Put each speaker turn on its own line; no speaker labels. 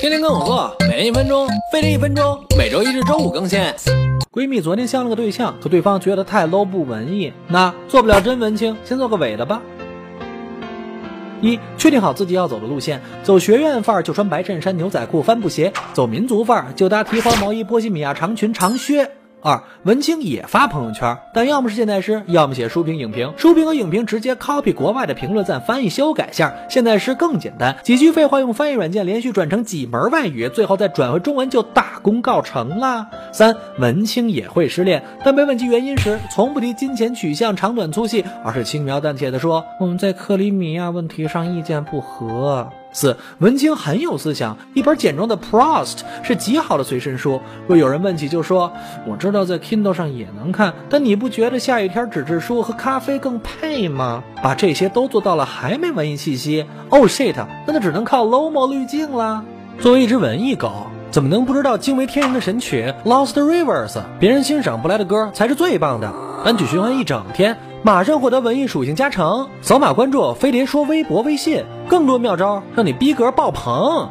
天天跟我做，每天一分钟，飞利一分钟，每周一至周五更新。
闺蜜昨天相了个对象，可对方觉得太 low 不文艺，那做不了真文青，先做个伪的吧。一确定好自己要走的路线，走学院范儿就穿白衬衫、牛仔裤、帆布鞋；走民族范儿就搭提花毛衣、波西米亚长裙、长靴。二文青也发朋友圈，但要么是现代诗，要么写书评影评。书评和影评直接 copy 国外的评论再，翻译修改下。现代诗更简单，几句废话用翻译软件连续转成几门外语，最后再转回中文就大功告成啦。三文青也会失恋，但被问及原因时，从不提金钱取向、长短粗细，而是轻描淡写的说：“我们在克里米亚问题上意见不合。”四文青很有思想，一本简装的 Prost 是极好的随身书。若有人问起，就说：“我知道在 Kindle 上也能看，但你不觉得下雨天纸质书和咖啡更配吗？”把这些都做到了，还没文艺气息？Oh shit，那就只能靠 Lomo 滤镜了。作为一只文艺狗，怎么能不知道惊为天人的神曲 Lost Rivers？别人欣赏不来的歌才是最棒的。单曲循环一整天，马上获得文艺属性加成。扫码关注飞碟说微博、微信，更多妙招让你逼格爆棚。